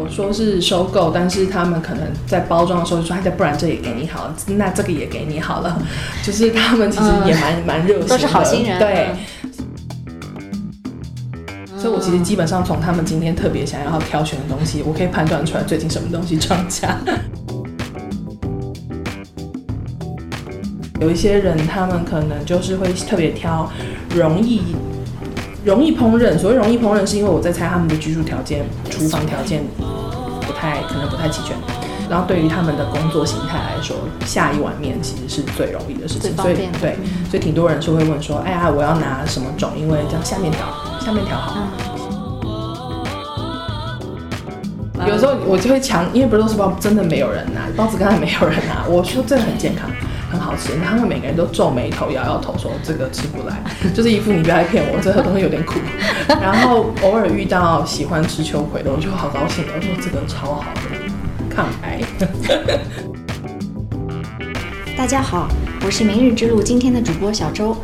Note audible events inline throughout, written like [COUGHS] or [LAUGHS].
我说是收购，但是他们可能在包装的时候就说，哎，不然这也给你好了，那这个也给你好了，就是他们其实也蛮蛮热心的，都是好心人，对。所以，我其实基本上从他们今天特别想要挑选的东西，我可以判断出来最近什么东西涨价。[LAUGHS] 有一些人，他们可能就是会特别挑容易容易烹饪。所谓容易烹饪，是因为我在猜他们的居住条件、厨房条件不太可能不太齐全。然后，对于他们的工作形态来说，下一碗面其实是最容易的事情。所以，对，所以挺多人是会问说：“哎呀，我要拿什么种？因为这样下面条下面条好。”有时候我就会强，因为不是都是包，真的没有人拿包子，刚才没有人拿。我说这很健康。好吃，他们每个人都皱眉头、摇摇头，说这个吃不来，[LAUGHS] 就是一副你不要来骗我，这个东西有点苦。然后偶尔遇到喜欢吃秋葵的，我就好高兴，我说这个超好的，抗癌。大家好，我是明日之路今天的主播小周。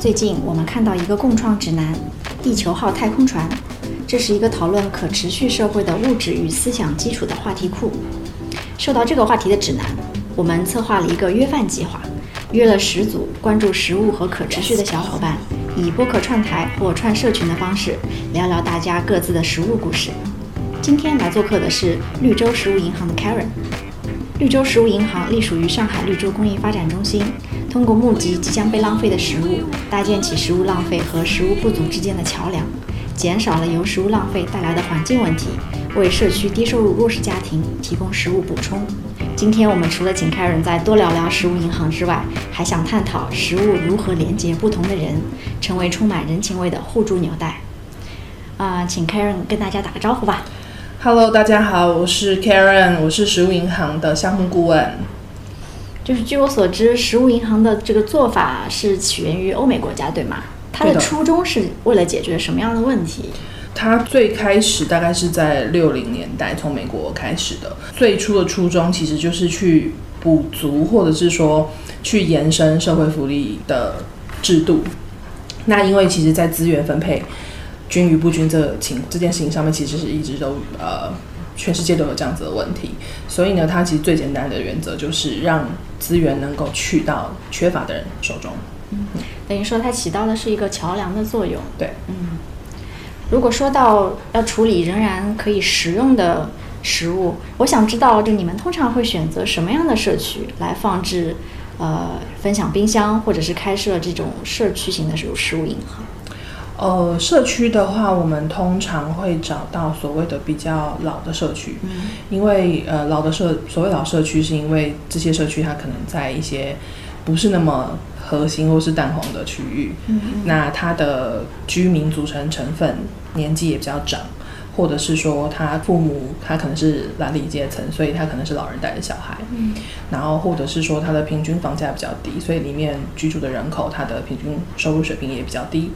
最近我们看到一个共创指南——地球号太空船，这是一个讨论可持续社会的物质与思想基础的话题库。受到这个话题的指南。我们策划了一个约饭计划，约了十组关注食物和可持续的小伙伴，以播客串台或串社群的方式聊聊大家各自的食物故事。今天来做客的是绿洲食物银行的 Karen。绿洲食物银行隶属于上海绿洲工艺发展中心，通过募集即将被浪费的食物，搭建起食物浪费和食物不足之间的桥梁，减少了由食物浪费带来的环境问题，为社区低收入弱势家庭提供食物补充。今天我们除了请 Karen 再多聊聊食物银行之外，还想探讨食物如何连接不同的人，成为充满人情味的互助纽带。啊，请 Karen 跟大家打个招呼吧。Hello，大家好，我是 Karen，我是食物银行的项目顾问。就是据我所知，食物银行的这个做法是起源于欧美国家，对吗？它的初衷是为了解决什么样的问题？它最开始大概是在六零年代从美国开始的，最初的初衷其实就是去补足或者是说去延伸社会福利的制度。那因为其实，在资源分配均与不均这情这件事情上面，其实是一直都呃全世界都有这样子的问题。所以呢，它其实最简单的原则就是让资源能够去到缺乏的人手中。嗯，等于说它起到的是一个桥梁的作用。对，嗯。如果说到要处理仍然可以食用的食物，我想知道，就你们通常会选择什么样的社区来放置，呃，分享冰箱，或者是开设这种社区型的食食物银行？呃，社区的话，我们通常会找到所谓的比较老的社区，嗯，因为呃，老的社所谓老社区，是因为这些社区它可能在一些不是那么。核心或是蛋黄的区域，那它的居民组成成分年纪也比较长，或者是说他父母他可能是蓝领阶层，所以他可能是老人带着小孩，然后或者是说他的平均房价比较低，所以里面居住的人口他的平均收入水平也比较低，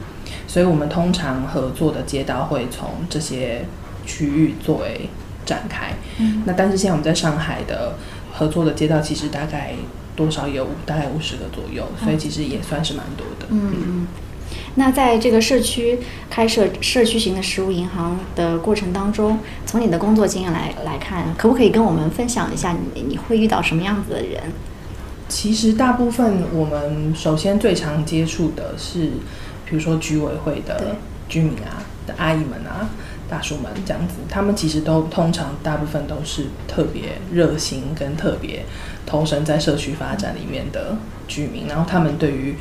所以我们通常合作的街道会从这些区域作为展开。那但是现在我们在上海的合作的街道其实大概。多少有五大概五十个左右，所以其实也算是蛮多的。嗯嗯。那在这个社区开设社区型的食物银行的过程当中，从你的工作经验来来看，可不可以跟我们分享一下你你会遇到什么样子的人？其实大部分我们首先最常接触的是，比如说居委会的居民啊的阿姨们啊。大叔们这样子，他们其实都通常大部分都是特别热心跟特别投身在社区发展里面的居民，然后他们对于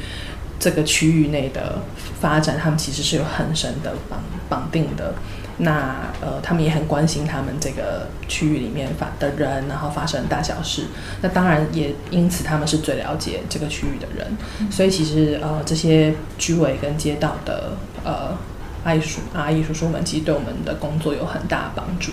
这个区域内的发展，他们其实是有很深的绑绑定的。那呃，他们也很关心他们这个区域里面发的人，然后发生大小事。那当然也因此，他们是最了解这个区域的人。所以其实呃，这些居委跟街道的呃。阿姨叔、阿姨叔叔们其实对我们的工作有很大帮助。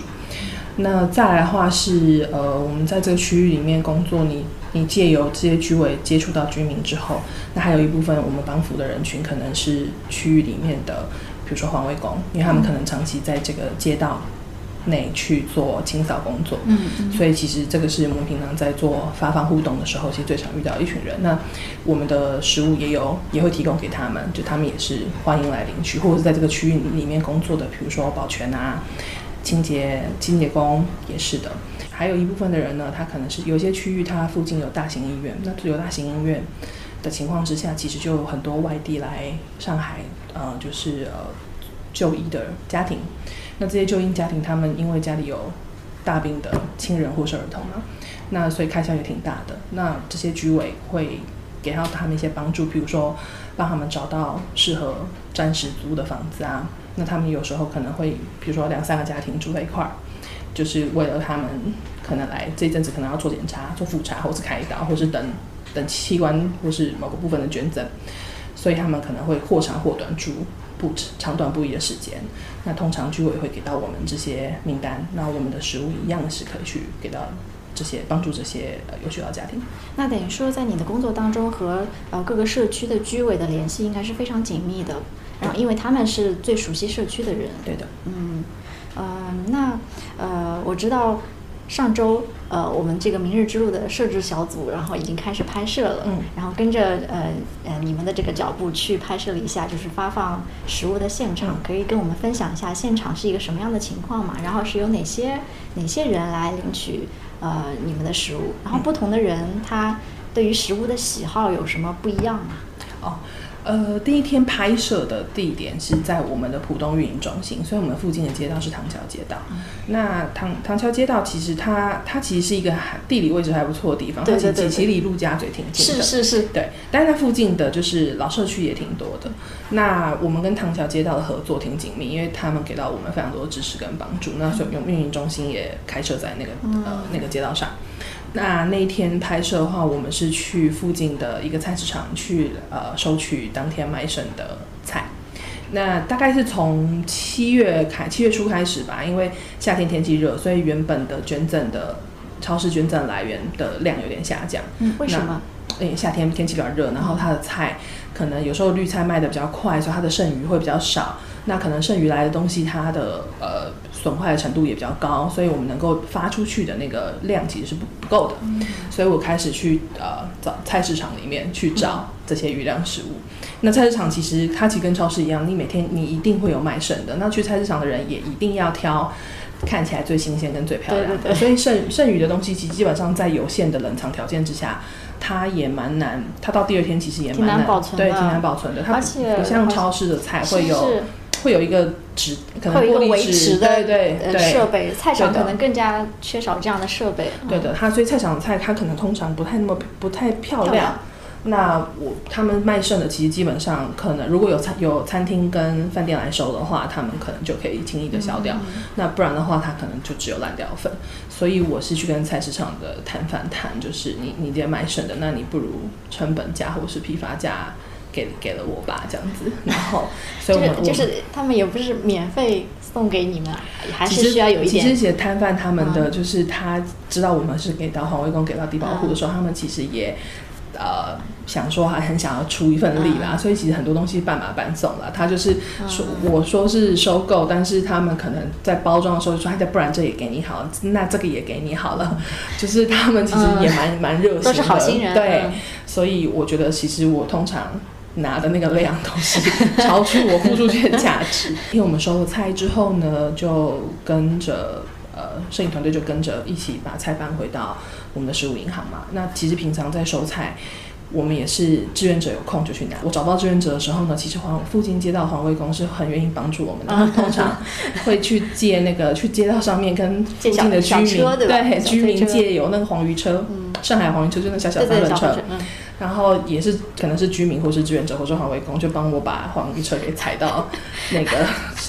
那再来的话是，呃，我们在这个区域里面工作，你你借由这些居委接触到居民之后，那还有一部分我们帮扶的人群可能是区域里面的，比如说环卫工，因为他们可能长期在这个街道。内去做清扫工作，嗯，所以其实这个是我们平常在做发放互动的时候，其实最常遇到一群人。那我们的食物也有也会提供给他们，就他们也是欢迎来领取，或者是在这个区域里面工作的，比如说保全啊，清洁清洁工也是的。还有一部分的人呢，他可能是有些区域它附近有大型医院，那有大型医院的情况之下，其实就有很多外地来上海，呃，就是呃就医的家庭。那这些就医家庭，他们因为家里有大病的亲人或是儿童嘛，那所以开销也挺大的。那这些居委会给到他们一些帮助，比如说帮他们找到适合暂时租的房子啊。那他们有时候可能会，比如说两三个家庭住在一块儿。就是为了他们可能来这阵子可能要做检查、做复查，或是开刀，或是等等器官或是某个部分的捐赠，所以他们可能会或长或短住不长短不一的时间。那通常居委会给到我们这些名单，那我们的食物一样是可以去给到这些帮助这些有需要家庭。那等于说，在你的工作当中和呃各个社区的居委的联系应该是非常紧密的，然后因为他们是最熟悉社区的人。对的，嗯。呃，那呃，我知道上周呃，我们这个明日之路的摄制小组，然后已经开始拍摄了，嗯，然后跟着呃呃你们的这个脚步去拍摄了一下，就是发放食物的现场，可以跟我们分享一下现场是一个什么样的情况嘛？然后是有哪些哪些人来领取呃你们的食物？然后不同的人他对于食物的喜好有什么不一样吗？哦。呃，第一天拍摄的地点是在我们的浦东运营中心，所以我们附近的街道是唐桥街道。那唐唐桥街道其实它它其实是一个地理位置还不错的地方，对对对，其离陆家嘴挺近的，是是是，对。但是它附近的就是老社区也挺多的。那我们跟唐桥街道的合作挺紧密，因为他们给到我们非常多的支持跟帮助。那所以我们运营中心也开设在那个呃那个街道上。那那天拍摄的话，我们是去附近的一个菜市场去呃收取当天卖剩的菜。那大概是从七月开，七月初开始吧，因为夏天天气热，所以原本的捐赠的超市捐赠来源的量有点下降。嗯，为什么？因为夏天天气比较热，然后它的菜可能有时候绿菜卖的比较快，所以它的剩余会比较少。那可能剩余来的东西，它的呃。损坏的程度也比较高，所以我们能够发出去的那个量其实是不不够的，所以我开始去呃找菜市场里面去找这些余量食物。那菜市场其实它其实跟超市一样，你每天你一定会有卖剩的。那去菜市场的人也一定要挑看起来最新鲜跟最漂亮的，所以剩剩余的东西其实基本上在有限的冷藏条件之下，它也蛮难，它到第二天其实也蛮难保存的，对，挺难保存的。它不像超市的菜会有。会有一个纸，可能玻璃纸，对对对，设备菜场可能更加缺少这样的设备。对的，它所以菜场的菜，它可能通常不太那么不太漂亮。那我他们卖剩的，其实基本上可能如果有餐有餐厅跟饭店来收的话，他们可能就可以轻易的消掉。那不然的话，它可能就只有烂掉粉。所以我是去跟菜市场的摊贩谈，就是你你这卖剩的，那你不如成本价或是批发价。给给了我吧，这样子，然后，所以我就是他们也不是免费送给你们，还是需要有一点。其实些摊贩他们的就是他知道我们是给到环卫工给到低保户的时候，他们其实也呃想说还很想要出一份力啦，所以其实很多东西半马半送了。他就是说我说是收购，但是他们可能在包装的时候说，哎，不然这也给你好，那这个也给你好了，[LAUGHS] 就是他们其实也蛮蛮热心的，都是好心人。对，所以我觉得其实我通常。拿的那个量都是 [LAUGHS] 超出我付出去的价值。因为我们收了菜之后呢，就跟着呃摄影团队就跟着一起把菜搬回到我们的食物银行嘛。那其实平常在收菜，我们也是志愿者有空就去拿。我找不到志愿者的时候呢，其实环附近街道环卫工是很愿意帮助我们的，[LAUGHS] 通常会去借那个去街道上面跟附近的居民对居民借有那个黄鱼车，上海黄鱼车就那小小三轮车。然后也是可能是居民或是志愿者或是环卫工，就帮我把黄鱼车给踩到那个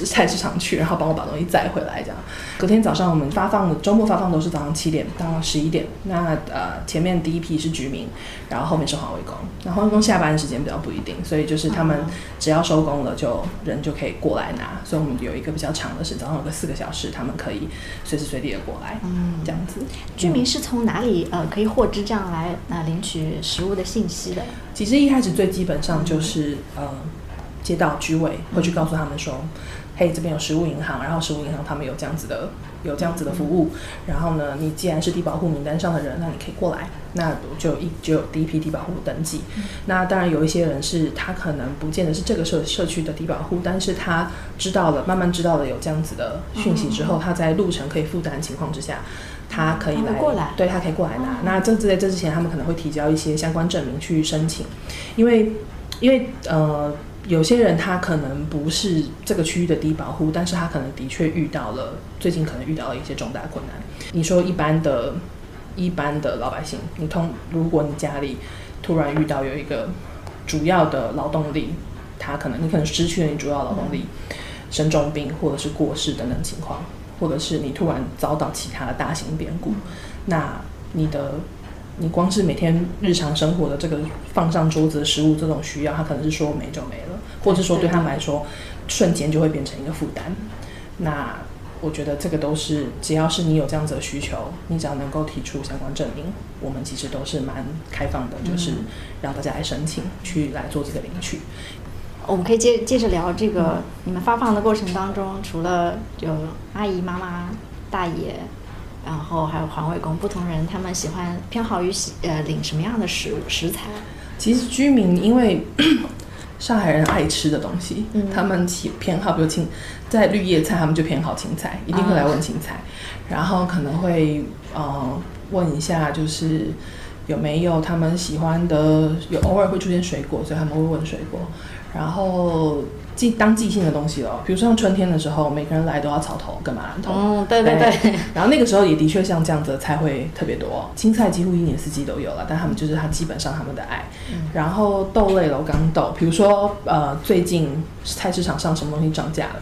菜市场去，然后帮我把东西载回来。这样，隔天早上我们发放的周末发放都是早上七点到十一点。那呃前面第一批是居民，然后后面是环卫工。然后环卫工下班的时间比较不一定，所以就是他们只要收工了，就人就可以过来拿。所以我们有一个比较长的是早上有个四个小时，他们可以随时随地的过来。嗯，这样子。居民是从哪里呃可以获知这样来呃领取食物的信？信息的，其实一开始最基本上就是呃，街道居委会去告诉他们说，嘿，这边有食物银行，然后食物银行他们有这样子的有这样子的服务，然后呢，你既然是低保户名单上的人，那你可以过来，那就一就有第一批低保户登记。那当然有一些人是他可能不见得是这个社社区的低保户，但是他知道了，慢慢知道了有这样子的讯息之后，他在路程可以负担的情况之下。他可以来，过来，对他可以过来拿。那这在这之前，他们可能会提交一些相关证明去申请，因为因为呃，有些人他可能不是这个区域的低保户，但是他可能的确遇到了最近可能遇到了一些重大困难。你说一般的、一般的老百姓，你通如果你家里突然遇到有一个主要的劳动力，他可能你可能失去了你主要劳动力，生重病或者是过世等等情况。或者是你突然遭到其他的大型变故，那你的你光是每天日常生活的这个放上桌子的食物这种需要，它可能是说没就没了，或者说对他们来说瞬间就会变成一个负担。那我觉得这个都是只要是你有这样子的需求，你只要能够提出相关证明，我们其实都是蛮开放的，就是让大家来申请去来做这个领取。我们可以接接着聊这个，你们发放的过程当中，除了有阿姨、妈妈、大爷，然后还有环卫工，不同人他们喜欢偏好于喜呃领什么样的食物食材？其实居民因为 [COUGHS] 上海人爱吃的东西，他们喜偏好比如青在绿叶菜，他们就偏好青菜，一定会来问青菜，然后可能会呃问一下就是有没有他们喜欢的，有偶尔会出现水果，所以他们会问水果。然后即当即兴的东西哦，比如说像春天的时候，每个人来都要草头跟马兰头。哦，对对对。然后那个时候也的确像这样子的菜会特别多，青菜几乎一年四季都有了，但他们就是他基本上他们的爱。然后豆类楼，刚豆，比如说呃最近菜市场上什么东西涨价了。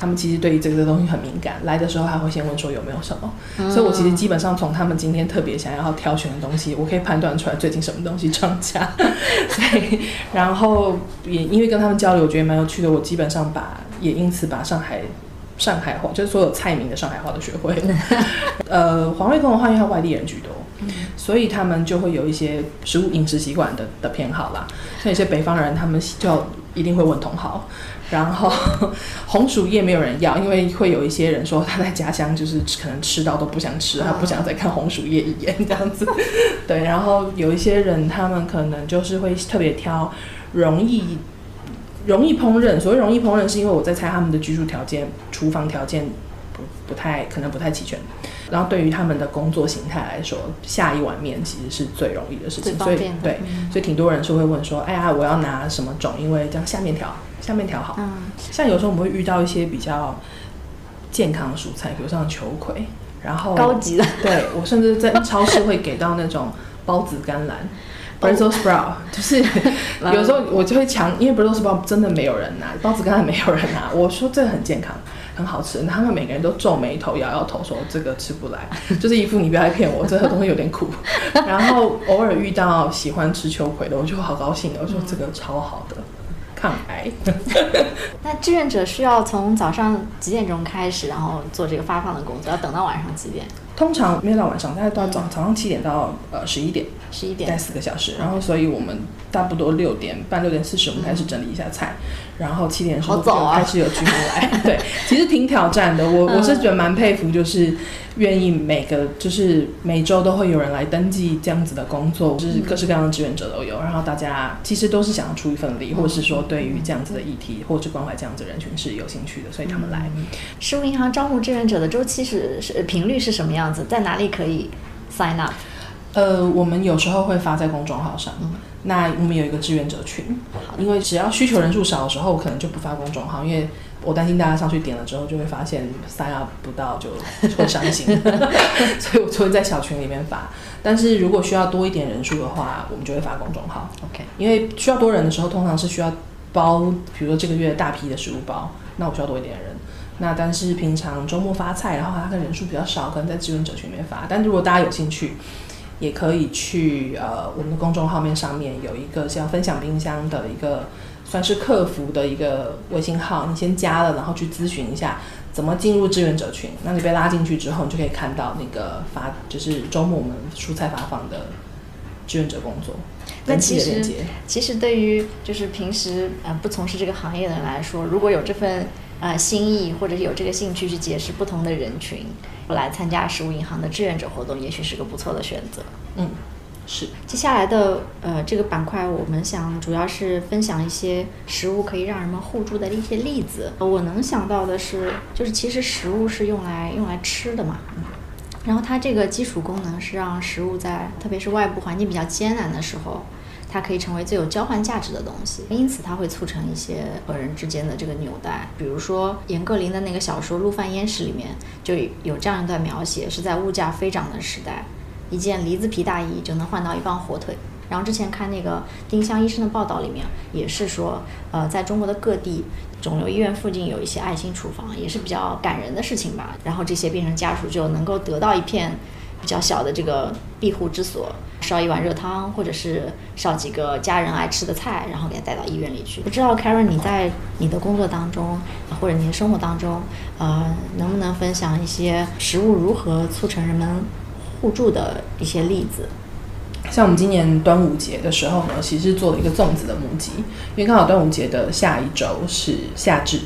他们其实对于这个东西很敏感，来的时候还会先问说有没有什么，所以我其实基本上从他们今天特别想要挑选的东西，我可以判断出来最近什么东西涨价。[LAUGHS] 所以，然后也因为跟他们交流，我觉得蛮有趣的。我基本上把也因此把上海上海话，就是所有菜名的上海话都学会了。[LAUGHS] 呃，黄瑞峰的话，因为他外地人居多，所以他们就会有一些食物饮食习惯的的偏好啦。像有些北方人，他们就一定会问同行。然后 [LAUGHS] 红薯叶没有人要，因为会有一些人说他在家乡就是可能吃到都不想吃，他不想再看红薯叶一眼这样子。[LAUGHS] 对，然后有一些人他们可能就是会特别挑容易容易烹饪。所谓容易烹饪，是因为我在猜他们的居住条件、厨房条件不不太可能不太齐全。然后对于他们的工作形态来说，下一碗面其实是最容易的事情。所以对，所以挺多人是会问说：“哎呀，我要拿什么种？因为这样下面条。”下面调好，嗯像有时候我们会遇到一些比较健康的蔬菜，比如像球葵，然后高级的，[LAUGHS] 对我甚至在超市会给到那种包子甘蓝 [LAUGHS] （Brussels sprout），就是 [LAUGHS] 有时候我就会强，因为 Brussels sprout 真的没有人拿，包子甘蓝没有人拿，我说这个很健康，很好吃，他们每个人都皱眉头、摇摇头说这个吃不来，就是一副你不要来骗我，这个东西有点苦。然后偶尔遇到喜欢吃秋葵的，我就好高兴，我说这个超好的。抗癌。[LAUGHS] 那志愿者需要从早上几点钟开始，然后做这个发放的工作，要等到晚上几点？通常没有到晚上，大概到早早上七点到呃十一点，十一点，待四个小时。然后，所以我们差不多六点半、六点四十，我们开始整理一下菜。然后七点的时候就开始有居民来。[LAUGHS] 对，其实挺挑战的。我我是觉得蛮佩服，就是愿意每个就是每周都会有人来登记这样子的工作，就是各式各样的志愿者都有。然后大家其实都是想要出一份力，或者是说对于这样子的议题，或者是关怀这样子人群是有兴趣的，所以他们来。食物银行招募志愿者的周期是是频率是什么样子？在哪里可以 sign up？呃，我们有时候会发在公众号上。那我们有一个志愿者群，因为只要需求人数少的时候，我可能就不发公众号，因为我担心大家上去点了之后，就会发现 sign up 不到，就会伤心。[LAUGHS] [LAUGHS] 所以我就会在小群里面发。但是如果需要多一点人数的话，我们就会发公众号。OK，因为需要多人的时候，通常是需要包，比如说这个月大批的食物包，那我需要多一点人。那但是平常周末发菜，然后它的人数比较少，可能在志愿者群里面发。但如果大家有兴趣，也可以去呃我们的公众号面上面有一个像分享冰箱的一个算是客服的一个微信号，你先加了，然后去咨询一下怎么进入志愿者群。那你被拉进去之后，你就可以看到那个发就是周末我们蔬菜发放的志愿者工作。那其实其实对于就是平时呃不从事这个行业的人来说，如果有这份呃心意或者有这个兴趣去结识不同的人群，来参加食物银行的志愿者活动，也许是个不错的选择。嗯，是。接下来的呃这个板块，我们想主要是分享一些食物可以让人们互助的一些例子。呃我能想到的是，就是其实食物是用来用来吃的嘛，然后它这个基础功能是让食物在特别是外部环境比较艰难的时候，它可以成为最有交换价值的东西，因此它会促成一些个人之间的这个纽带。比如说严歌苓的那个小说《陆犯焉识》里面就有这样一段描写，是在物价飞涨的时代，一件梨子皮大衣就能换到一磅火腿。然后之前看那个丁香医生的报道里面也是说，呃，在中国的各地肿瘤医院附近有一些爱心厨房，也是比较感人的事情吧。然后这些病人家属就能够得到一片比较小的这个庇护之所，烧一碗热汤，或者是烧几个家人爱吃的菜，然后给他带到医院里去。不知道 Karen 你在你的工作当中或者你的生活当中，呃，能不能分享一些食物如何促成人们互助的一些例子？像我们今年端午节的时候呢，其实做了一个粽子的募集，因为刚好端午节的下一周是夏至，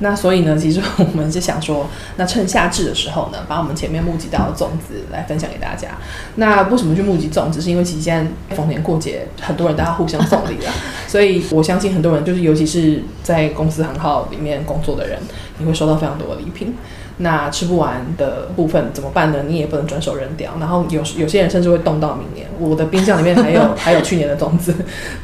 那所以呢，其实我们是想说，那趁夏至的时候呢，把我们前面募集到的粽子来分享给大家。那为什么去募集粽子？是因为其实现在逢年过节，很多人大家互相送礼啦，[LAUGHS] 所以我相信很多人就是，尤其是在公司行号里面工作的人，你会收到非常多的礼品。那吃不完的部分怎么办呢？你也不能转手扔掉。然后有有些人甚至会冻到明年。我的冰箱里面还有 [LAUGHS] 还有去年的粽子，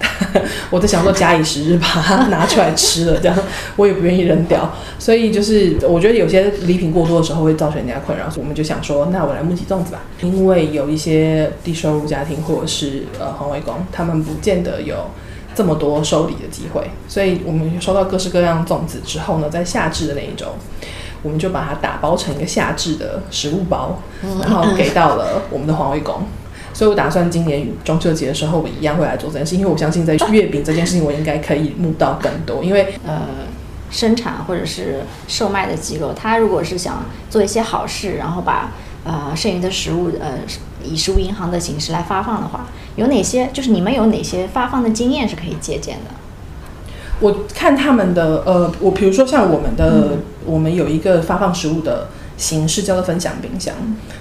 [LAUGHS] 我在想说假以时日把它拿出来吃了，这样我也不愿意扔掉。所以就是我觉得有些礼品过多的时候会造成人家困扰，我们就想说，那我来募集粽子吧。因为有一些低收入家庭或者是呃环卫工，他们不见得有。这么多收礼的机会，所以我们收到各式各样粽子之后呢，在夏至的那一周，我们就把它打包成一个夏至的食物包，然后给到了我们的环卫工。所以我打算今年中秋节的时候，我一样会来做这件事，因为我相信在月饼这件事情，我应该可以募到更多。因为呃，生产或者是售卖的机构，他如果是想做一些好事，然后把呃剩余的食物呃以食物银行的形式来发放的话，有哪些就是你们有哪些发放的经验是可以借鉴的？我看他们的呃，我比如说像我们的，我们有一个发放食物的形式叫做分享冰箱。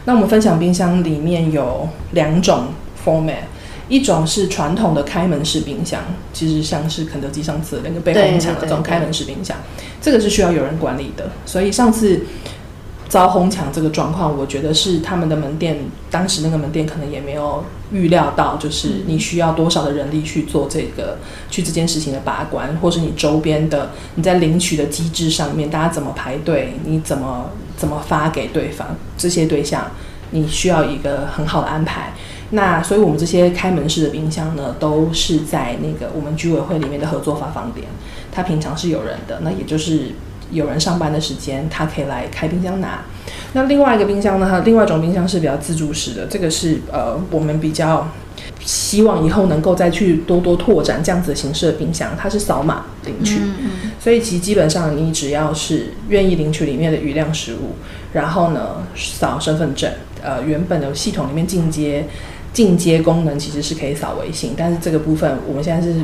那我们分享冰箱里面有两种 format，一种是传统的开门式冰箱，其实像是肯德基上次那个被哄抢的这种开门式冰箱，这个是需要有人管理的。所以上次遭哄抢这个状况，我觉得是他们的门店当时那个门店可能也没有预料到，就是你需要多少的人力去做这个去这件事情的把关，或是你周边的你在领取的机制上面，大家怎么排队，你怎么怎么发给对方这些对象，你需要一个很好的安排。那所以我们这些开门式的冰箱呢，都是在那个我们居委会里面的合作发放点，它平常是有人的，那也就是。有人上班的时间，他可以来开冰箱拿。那另外一个冰箱呢？它另外一种冰箱是比较自助式的，这个是呃，我们比较希望以后能够再去多多拓展这样子的形式的冰箱。它是扫码领取，所以其实基本上你只要是愿意领取里面的余量食物，然后呢扫身份证，呃，原本的系统里面进阶进阶功能其实是可以扫微信，但是这个部分我们现在是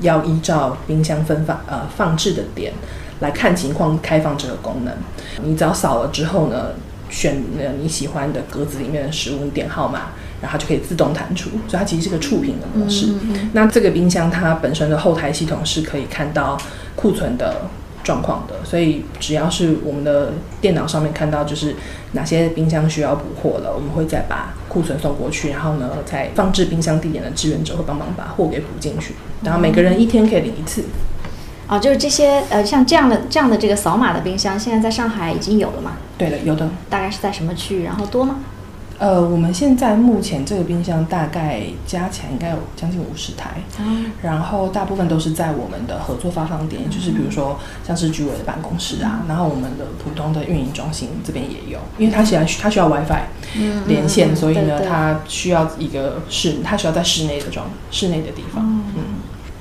要依照冰箱分放呃放置的点。来看情况开放这个功能，你只要扫了之后呢，选呃你喜欢的格子里面的食物，你点号码，然后就可以自动弹出，所以它其实是个触屏的模式。那这个冰箱它本身的后台系统是可以看到库存的状况的，所以只要是我们的电脑上面看到就是哪些冰箱需要补货了，我们会再把库存送过去，然后呢，在放置冰箱地点的志愿者会帮忙把货给补进去，然后每个人一天可以领一次。啊，就是这些呃，像这样的这样的这个扫码的冰箱，现在在上海已经有了嘛？对的，有的。大概是在什么区域？然后多吗？呃，我们现在目前这个冰箱大概加起来应该有将近五十台，然后大部分都是在我们的合作发放点，就是比如说像是居委的办公室啊，然后我们的普通的运营中心这边也有，因为它需要它需要 WiFi 连线，所以呢，它需要一个室，它需要在室内的装室内的地方。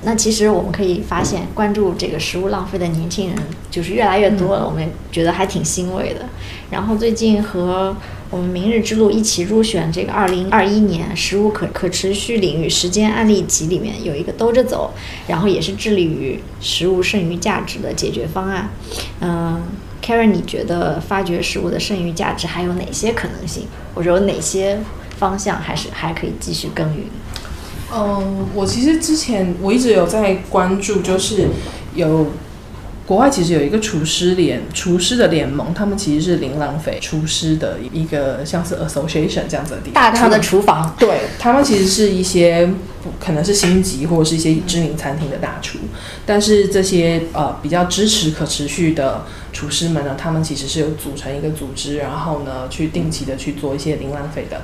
嗯，那其实我们可以发现，关注这个食物浪费的年轻人就是越来越多了，我们觉得还挺欣慰的。然后最近和我们明日之路一起入选这个二零二一年食物可可持续领域时间案例集里面有一个兜着走，然后也是致力于食物剩余价值的解决方案。嗯，Karen，你觉得发掘食物的剩余价值还有哪些可能性，或者有哪些方向还是还可以继续耕耘？嗯，我其实之前我一直有在关注，就是有国外其实有一个厨师联厨师的联盟，他们其实是零浪费厨师的一个像是 association 这样子的地方。大厨的厨房，对他们其实是一些可能是星级或者是一些知名餐厅的大厨，但是这些呃比较支持可持续的厨师们呢，他们其实是有组成一个组织，然后呢去定期的去做一些零浪费的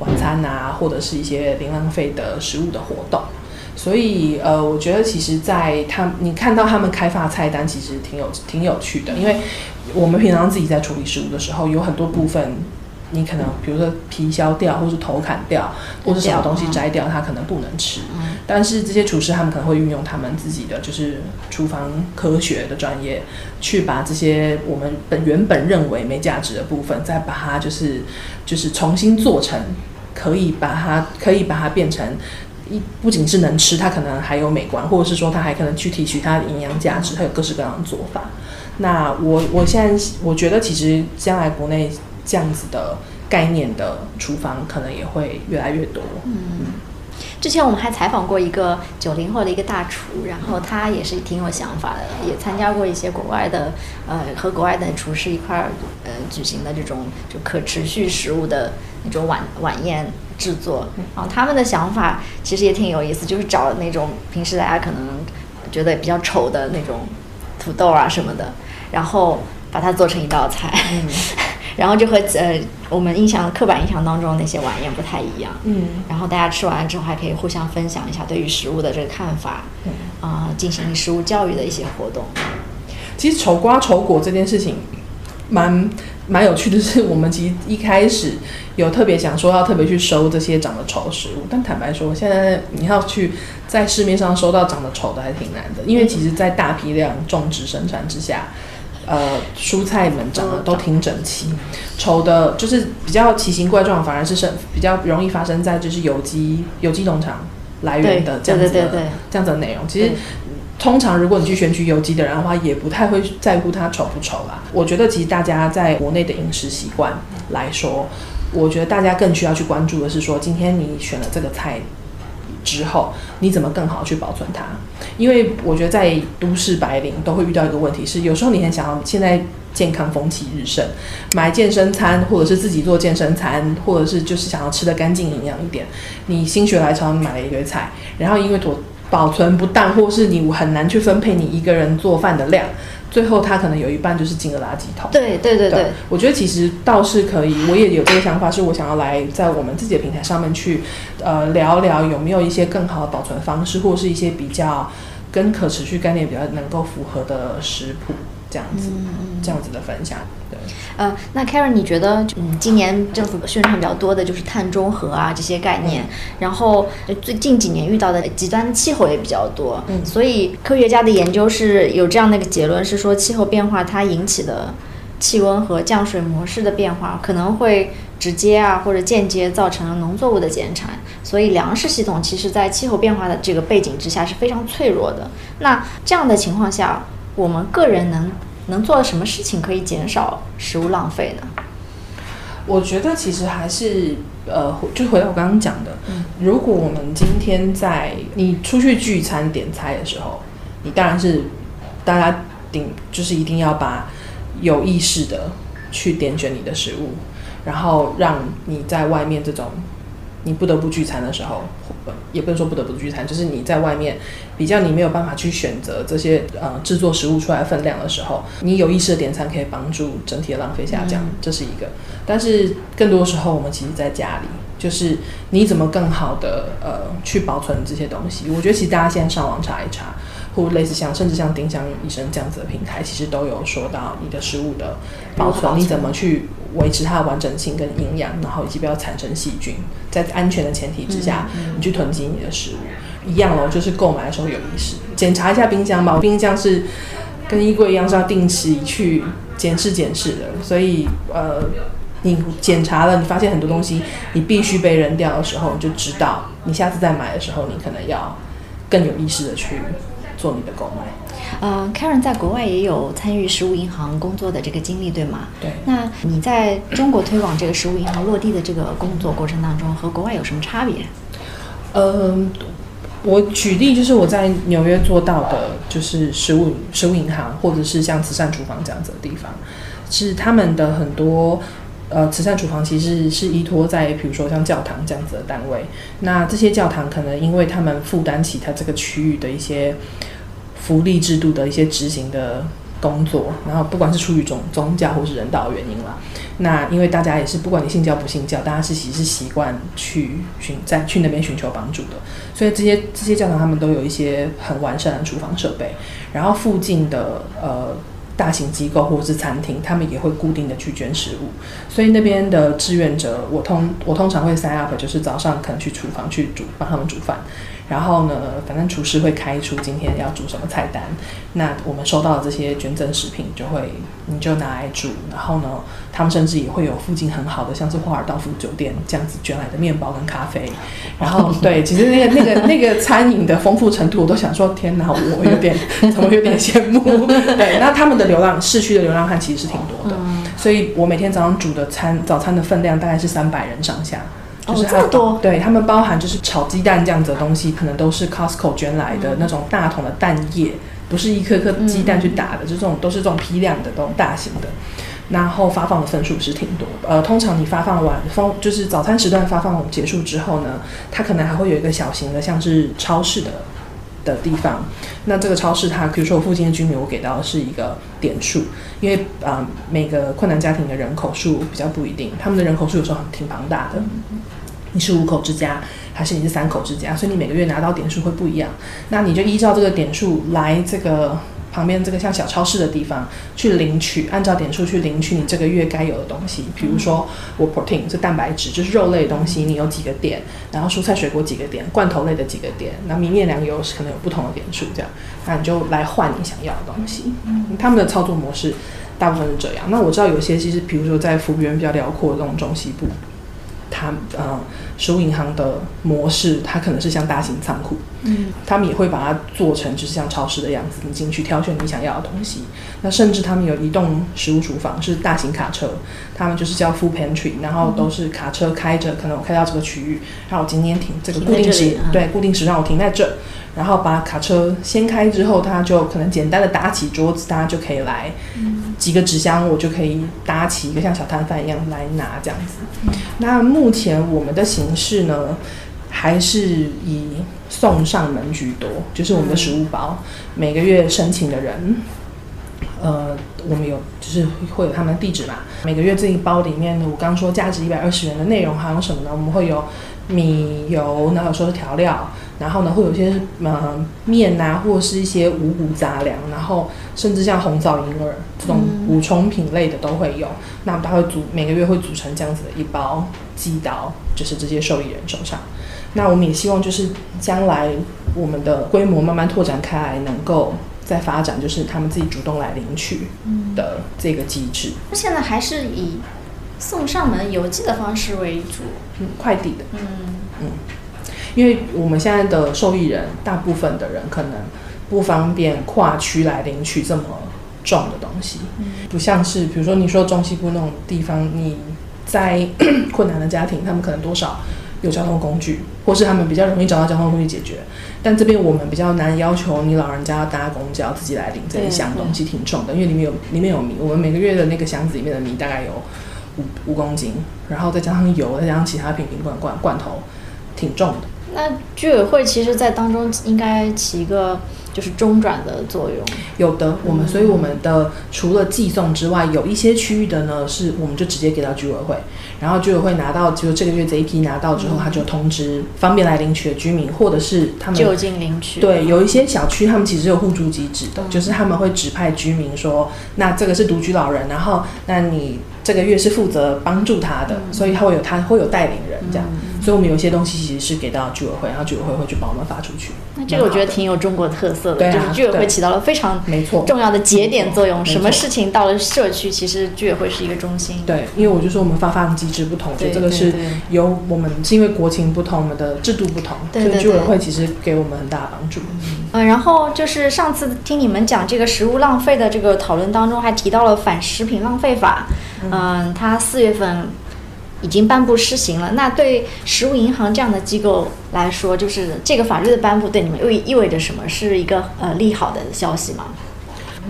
晚餐啊，或者是一些零浪费的食物的活动。所以，呃，我觉得其实，在他你看到他们开发菜单，其实挺有挺有趣的。因为我们平常自己在处理食物的时候，有很多部分，你可能比如说皮削掉，或是头砍掉，或是什么东西摘掉，它可能不能吃。但是这些厨师他们可能会运用他们自己的就是厨房科学的专业，去把这些我们本原本认为没价值的部分，再把它就是就是重新做成，可以把它可以把它变成。一不仅是能吃，它可能还有美观，或者是说它还可能去提取它的营养价值，它有各式各样的做法。那我我现在我觉得，其实将来国内这样子的概念的厨房，可能也会越来越多。嗯，之前我们还采访过一个九零后的一个大厨，然后他也是挺有想法的，也参加过一些国外的呃和国外的厨师一块儿呃举行的这种就可持续食物的那种晚晚宴。制作，然后他们的想法其实也挺有意思，就是找那种平时大家可能觉得比较丑的那种土豆啊什么的，然后把它做成一道菜，[LAUGHS] 然后就和呃我们印象刻板印象当中那些晚宴不太一样。嗯，然后大家吃完了之后还可以互相分享一下对于食物的这个看法，啊，进行食物教育的一些活动。其实丑瓜丑果这件事情。蛮蛮有趣的是，我们其实一开始有特别想说要特别去收这些长得丑的食物，但坦白说，现在你要去在市面上收到长得丑的还挺难的，因为其实，在大批量种植生产之下，呃，蔬菜们长得都挺整齐，丑的就是比较奇形怪状，反而是生比较容易发生在就是有机有机农场来源的这样子的这样子的内容，其实。通常，如果你去选取有机的人的话，也不太会在乎它丑不丑啦。我觉得，其实大家在国内的饮食习惯来说，我觉得大家更需要去关注的是说，今天你选了这个菜之后，你怎么更好去保存它？因为我觉得在都市白领都会遇到一个问题是，有时候你很想要现在健康风气日盛，买健身餐，或者是自己做健身餐，或者是就是想要吃的干净营养一点，你心血来潮买了一堆菜，然后因为我。保存不当，或是你很难去分配你一个人做饭的量，最后它可能有一半就是进了垃圾桶。对对对对，我觉得其实倒是可以，我也有这个想法，是我想要来在我们自己的平台上面去，呃，聊聊有没有一些更好的保存方式，或是一些比较跟可持续概念比较能够符合的食谱。这样子，这样子的分享，对。呃，那 Karen，你觉得，嗯，今年政府宣传比较多的就是碳中和啊这些概念，然后最近几年遇到的极端气候也比较多，嗯，所以科学家的研究是有这样的一个结论，是说气候变化它引起的气温和降水模式的变化，可能会直接啊或者间接造成农作物的减产，所以粮食系统其实在气候变化的这个背景之下是非常脆弱的。那这样的情况下，我们个人能能做什么事情可以减少食物浪费呢？我觉得其实还是呃，就回到我刚刚讲的，如果我们今天在你出去聚餐点菜的时候，你当然是大家顶就是一定要把有意识的去点选你的食物，然后让你在外面这种。你不得不聚餐的时候，也不能说不得不聚餐，就是你在外面比较你没有办法去选择这些呃制作食物出来分量的时候，你有意识的点餐可以帮助整体的浪费下降，这是一个。但是更多时候我们其实在家里，就是你怎么更好的呃去保存这些东西？我觉得其实大家现在上网查一查。或类似像，甚至像丁香医生这样子的平台，其实都有说到你的食物的保存，你怎么去维持它的完整性跟营养，然后以及不要产生细菌，在安全的前提之下，你去囤积你的食物。一样喽，就是购买的时候有意识，检查一下冰箱吧。冰箱是跟衣柜一样是要定期去检视检视的，所以呃，你检查了，你发现很多东西你必须被扔掉的时候，你就知道你下次再买的时候，你可能要更有意识的去做你的购买。呃，Karen 在国外也有参与食物银行工作的这个经历，对吗？对。那你在中国推广这个食物银行落地的这个工作过程当中，和国外有什么差别？嗯，我举例就是我在纽约做到的，就是食物食物银行，或者是像慈善厨房这样子的地方，是他们的很多呃慈善厨房其实是依托在比如说像教堂这样子的单位，那这些教堂可能因为他们负担起它这个区域的一些。福利制度的一些执行的工作，然后不管是出于宗宗教或是人道原因啦，那因为大家也是不管你信教不信教，大家是其实是习惯去寻在去那边寻求帮助的，所以这些这些教堂他们都有一些很完善的厨房设备，然后附近的呃大型机构或者是餐厅，他们也会固定的去捐食物，所以那边的志愿者，我通我通常会 sign up，就是早上可能去厨房去煮帮他们煮饭。然后呢，反正厨师会开出今天要煮什么菜单，那我们收到的这些捐赠食品就会，你就拿来煮。然后呢，他们甚至也会有附近很好的，像是华尔道夫酒店这样子捐来的面包跟咖啡。然后对，其实那个那个那个餐饮的丰富程度，我都想说，天哪，我有点 [LAUGHS] 怎么有点羡慕。对，那他们的流浪市区的流浪汉其实是挺多的，所以我每天早上煮的餐早餐的分量大概是三百人上下。就是这么多，对他们包含就是炒鸡蛋这样子的东西，可能都是 Costco 捐来的那种大桶的蛋液，不是一颗颗鸡蛋去打的，就这种都是这种批量的这种大型的。然后发放的分数是挺多，呃，通常你发放完，放就是早餐时段发放结束之后呢，它可能还会有一个小型的像是超市的的地方。那这个超市它，比如说我附近的居民，我给到的是一个点数，因为啊每个困难家庭的人口数比较不一定，他们的人口数有时候很挺庞大的。你是五口之家，还是你是三口之家？所以你每个月拿到点数会不一样。那你就依照这个点数来这个旁边这个像小超市的地方去领取，按照点数去领取你这个月该有的东西。比如说我 protein 是蛋白质，就是肉类的东西，你有几个点，然后蔬菜水果几个点，罐头类的几个点，那米面粮油是可能有不同的点数，这样，那你就来换你想要的东西。他们的操作模式大部分是这样。那我知道有些其实，比如说在幅员比较辽阔的这种中西部。他呃，食物银行的模式，它可能是像大型仓库，嗯，他们也会把它做成就是像超市的样子，你进去挑选你想要的东西。那甚至他们有移动食物厨房，是大型卡车，他们就是叫 food pantry，然后都是卡车开着，可能我开到这个区域，然后我今天停这个固定时，对，固定时让我停在这。然后把卡车掀开之后，他就可能简单的搭起桌子，大家就可以来几个纸箱，我就可以搭起一个像小摊贩一样来拿这样子。那目前我们的形式呢，还是以送上门居多，就是我们的食物包，每个月申请的人，呃，我们有就是会有他们的地址嘛，每个月这一包里面呢，我刚说价值一百二十元的内容还有什么呢？我们会有米油，然后有时候是调料。然后呢，会有一些呃面啊，或者是一些五谷杂粮，然后甚至像红枣银耳这种补充品类的都会有。那我们会组每个月会组成这样子的一包寄到，就是这些受益人手上。那我们也希望就是将来我们的规模慢慢拓展开来，能够再发展，就是他们自己主动来领取的这个机制。那现在还是以送上门邮寄的方式为主，嗯，快递的，嗯嗯。因为我们现在的受益人，大部分的人可能不方便跨区来领取这么重的东西，不像是比如说你说中西部那种地方，你在困难的家庭，他们可能多少有交通工具，或是他们比较容易找到交通工具解决。但这边我们比较难要求你老人家搭公交自己来领这一箱东西，挺重的，因为里面有里面有米，我们每个月的那个箱子里面的米大概有五五公斤，然后再加上油，再加上其他瓶瓶罐罐罐头，挺重的。那居委会其实，在当中应该起一个就是中转的作用。有的，我们所以我们的除了寄送之外，有一些区域的呢，是我们就直接给到居委会，然后居委会拿到，就这个月这一批拿到之后，他就通知方便来领取的居民，或者是他们就近领取。对，有一些小区他们其实有互助机制的，就是他们会指派居民说，那这个是独居老人，然后那你这个月是负责帮助他的，所以他会有他会有带领人这样。所以我们有些东西其实是给到居委会，然后居委会会去帮我们发出去。那这个我觉得挺有中国特色的，就是居委会起到了非常没错重要的节点作用。什么事情到了社区，其实居委会是一个中心。对，因为我就说我们发放机制不同，就对这个是由我们是因为国情不同，我们的制度不同，对对所以居委会其实给我们很大的帮助。嗯，然后就是上次听你们讲这个食物浪费的这个讨论当中，还提到了反食品浪费法。嗯，它四月份已经颁布施行了。那对食物银行这样的机构来说，就是这个法律的颁布对你们意意味着什么？是一个呃利好的消息吗？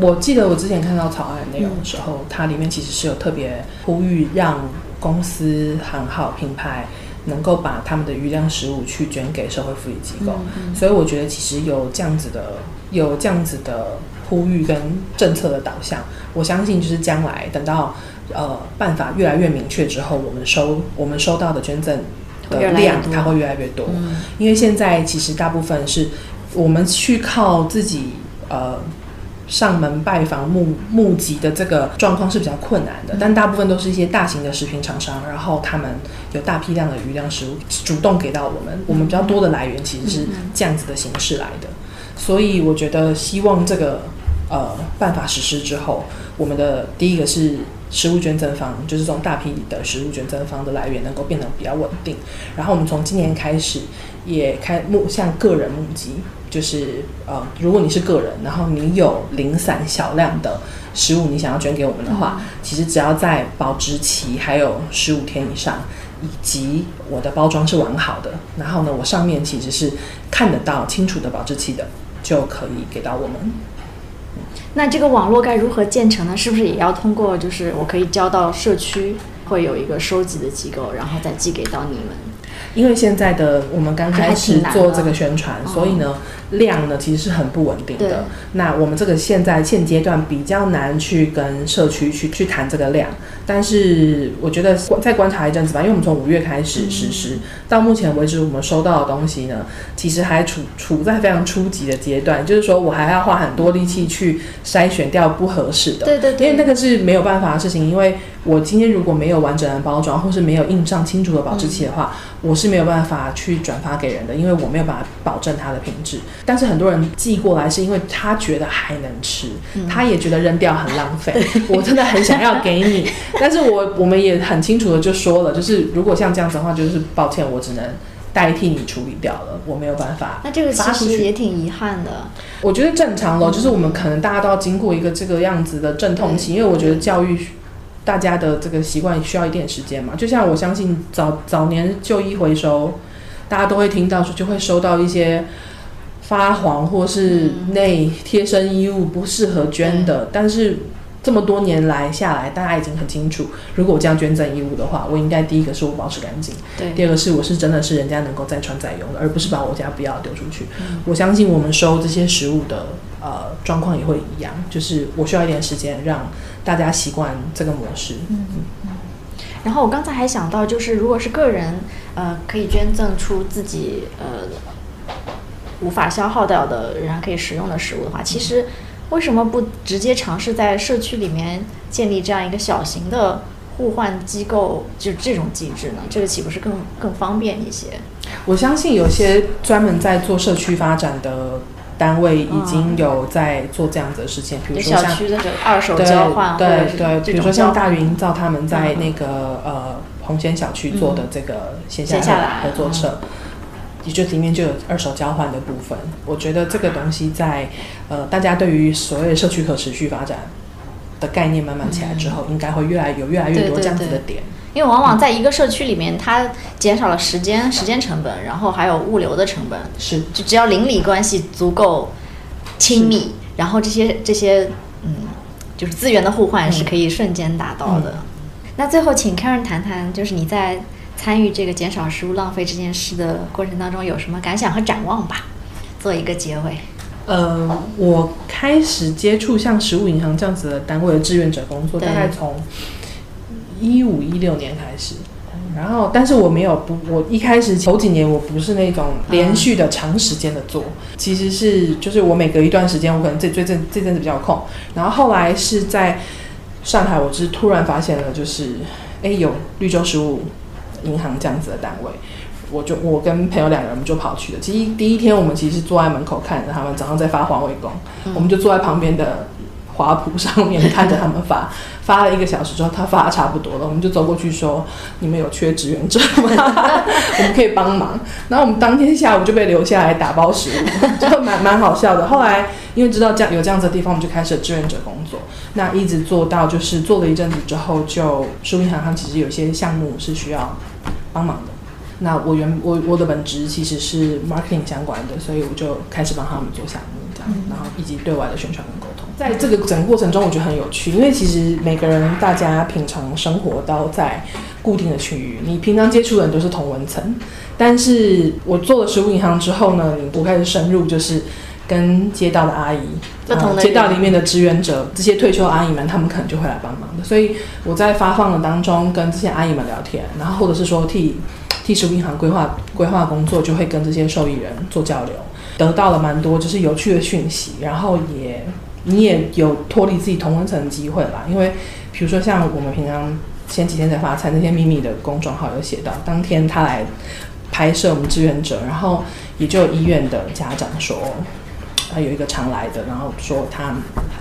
我记得我之前看到草案内容的时候，它里面其实是有特别呼吁让公司、行号、品牌能够把他们的余量食物去捐给社会福利机构。所以我觉得其实有这样子的有这样子的呼吁跟政策的导向，我相信就是将来等到呃办法越来越明确之后，我们收我们收到的捐赠的量它会越来越多。因为现在其实大部分是我们去靠自己呃上门拜访募募集的这个状况是比较困难的，但大部分都是一些大型的食品厂商，然后他们有大批量的余量食物主动给到我们，我们比较多的来源其实是这样子的形式来的，所以我觉得希望这个呃办法实施之后，我们的第一个是食物捐赠方，就是这种大批的食物捐赠方的来源能够变得比较稳定。然后我们从今年开始也开募向个人募集，就是呃，如果你是个人，然后你有零散小量的食物，你想要捐给我们的话，其实只要在保质期还有十五天以上。以及我的包装是完好的，然后呢，我上面其实是看得到清楚的保质期的，就可以给到我们。那这个网络该如何建成呢？是不是也要通过就是我可以交到社区，会有一个收集的机构，然后再寄给到你们？因为现在的我们刚开始做这个宣传，所以呢，量呢其实是很不稳定的。那我们这个现在现阶段比较难去跟社区去去谈这个量，但是我觉得再观察一阵子吧，因为我们从五月开始实施，到目前为止我们收到的东西呢，其实还处处在非常初级的阶段，就是说我还要花很多力气去筛选掉不合适的。对对对因为那个是没有办法的事情，因为我今天如果没有完整的包装，或是没有印上清楚的保质期的话，我是没有办法去转发给人的，因为我没有办法保证它的品质。但是很多人寄过来是因为他觉得还能吃，他也觉得扔掉很浪费。我真的很想要给你，[LAUGHS] 但是我我们也很清楚的就说了，就是如果像这样子的话，就是抱歉，我只能代替你处理掉了，我没有办法。那这个其实也挺遗憾的。我觉得正常咯，就是我们可能大家都要经过一个这个样子的阵痛期，因为我觉得教育大家的这个习惯需要一点时间嘛。就像我相信早早年旧衣回收，大家都会听到说就会收到一些发黄或是内贴身衣物不适合捐的，但是。这么多年来下来，大家已经很清楚，如果我这样捐赠衣物的话，我应该第一个是我保持干净，对第二个是我是真的是人家能够再穿再用的，而不是把我家不要丢出去。我相信我们收这些食物的呃状况也会一样，就是我需要一点时间让大家习惯这个模式。嗯嗯然后我刚才还想到，就是如果是个人，呃，可以捐赠出自己呃无法消耗掉的、仍然可以食用的食物的话，其实为什么不直接尝试在社区里面建立这样一个小型的互换机构，就这种机制呢？这个岂不是更更方便一些？我相信有些专门在做社区发展的单位已经有在做这样子的事情，比如说像二手对交换，对对，比如说像大云造他们在嗯那个呃红仙小区做的这个线下合作社。也就里面就有二手交换的部分，我觉得这个东西在呃大家对于所谓的社区可持续发展的概念慢慢起来之后，应该会越来有越来越多这样子的对。点。因为往往在一个社区里面，它减少了时间时间成本，然后还有物流的成本，是。就只要邻里关系足够亲密，然后这些这些嗯，就是资源的互换是可以瞬间达到的。那最后，请 Karen 谈谈，就是你在参与这个减少食物浪费这件事的过程当中有什么感想和展望吧？做一个结尾。呃，我开始接触像食物银行这样子的单位的志愿者工作，大概从一五一六年开始。然后，但是我没有不，我一开始头几年我不是那种连续的长时间的做，其实是就是我每隔一段时间，我可能这这阵这阵子比较空，然后后来是在上海，我是突然发现了，就是哎有绿洲食物银行这样子的单位，我就我跟朋友两个人，我们就跑去了。其实第一天我们其实坐在门口看着他们早上在发环卫工，我们就坐在旁边的花圃上面看着他们发。[LAUGHS] 发了一个小时之后，他发的差不多了，我们就走过去说：“你们有缺志愿者吗？[LAUGHS] 我们可以帮忙。”然后我们当天下午就被留下来打包食物，[LAUGHS] 就蛮蛮好笑的。后来因为知道这样有这样子的地方，我们就开始了志愿者工作。那一直做到就是做了一阵子之后，就书银行行其实有些项目是需要帮忙的。那我原我我的本职其实是 marketing 相关的，所以我就开始帮他们做项目这样，然后以及对外的宣传跟沟通。在这个整个过程中，我觉得很有趣，因为其实每个人大家平常生活都在固定的区域，你平常接触的人都是同文层，但是我做了食物银行之后呢，我开始深入就是跟街道的阿姨，街道里面的志愿者，这些退休阿姨们，他们可能就会来帮忙的。所以我在发放的当中跟这些阿姨们聊天，然后或者是说替。替食物银行规划规划工作，就会跟这些受益人做交流，得到了蛮多就是有趣的讯息，然后也你也有脱离自己同温层的机会吧。因为比如说像我们平常前几天在发餐那些秘密的公众号有写到，当天他来拍摄我们志愿者，然后也就有医院的家长说，他有一个常来的，然后说他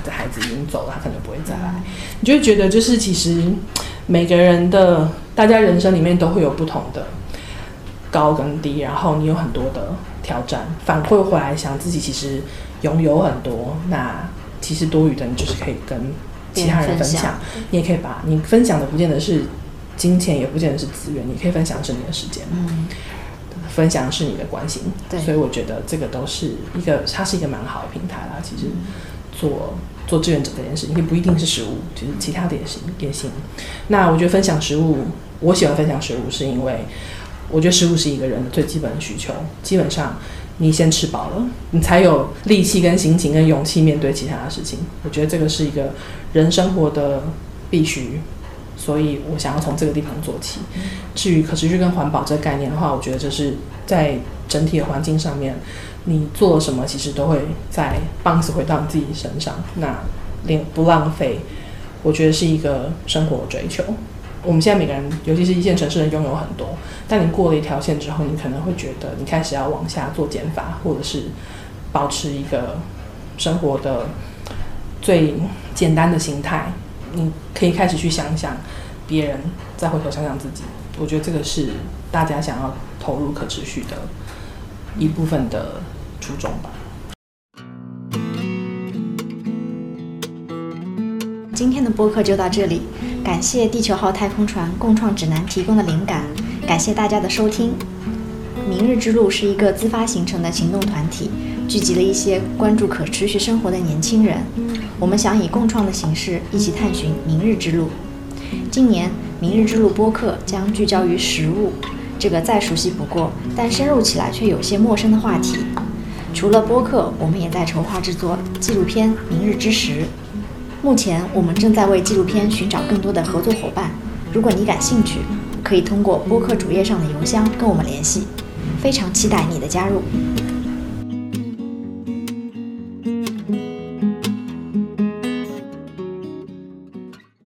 的孩子已经走了，他可能不会再来。你就会觉得就是其实每个人的大家人生里面都会有不同的。高跟低，然后你有很多的挑战，反馈回来想自己其实拥有很多，那其实多余的你就是可以跟其他人分享，你也可以把你分享的不见得是金钱，也不见得是资源，你可以分享是你的时间，嗯，分享是你的关心，对，所以我觉得这个都是一个，它是一个蛮好的平台啦。其实做做志愿者这件事情，也不一定是食物，其实其他的也行也行。那我觉得分享食物，我喜欢分享食物，是因为。我觉得食物是一个人的最基本的需求，基本上你先吃饱了，你才有力气、跟心情、跟勇气面对其他的事情。我觉得这个是一个人生活的必须，所以我想要从这个地方做起。至于可持续跟环保这个概念的话，我觉得就是在整体的环境上面，你做了什么，其实都会在 bounce 回到你自己身上。那连不浪费，我觉得是一个生活追求。我们现在每个人，尤其是一线城市人，拥有很多。但你过了一条线之后，你可能会觉得你开始要往下做减法，或者是保持一个生活的最简单的心态。你可以开始去想想别人，再回头想想自己。我觉得这个是大家想要投入可持续的一部分的初衷吧。今天的播客就到这里。感谢地球号太空船共创指南提供的灵感，感谢大家的收听。明日之路是一个自发形成的行动团体，聚集了一些关注可持续生活的年轻人。我们想以共创的形式一起探寻明日之路。今年明日之路播客将聚焦于食物这个再熟悉不过，但深入起来却有些陌生的话题。除了播客，我们也在筹划制作纪录片《明日之时》。目前，我们正在为纪录片寻找更多的合作伙伴。如果你感兴趣，可以通过播客主页上的邮箱跟我们联系。非常期待你的加入。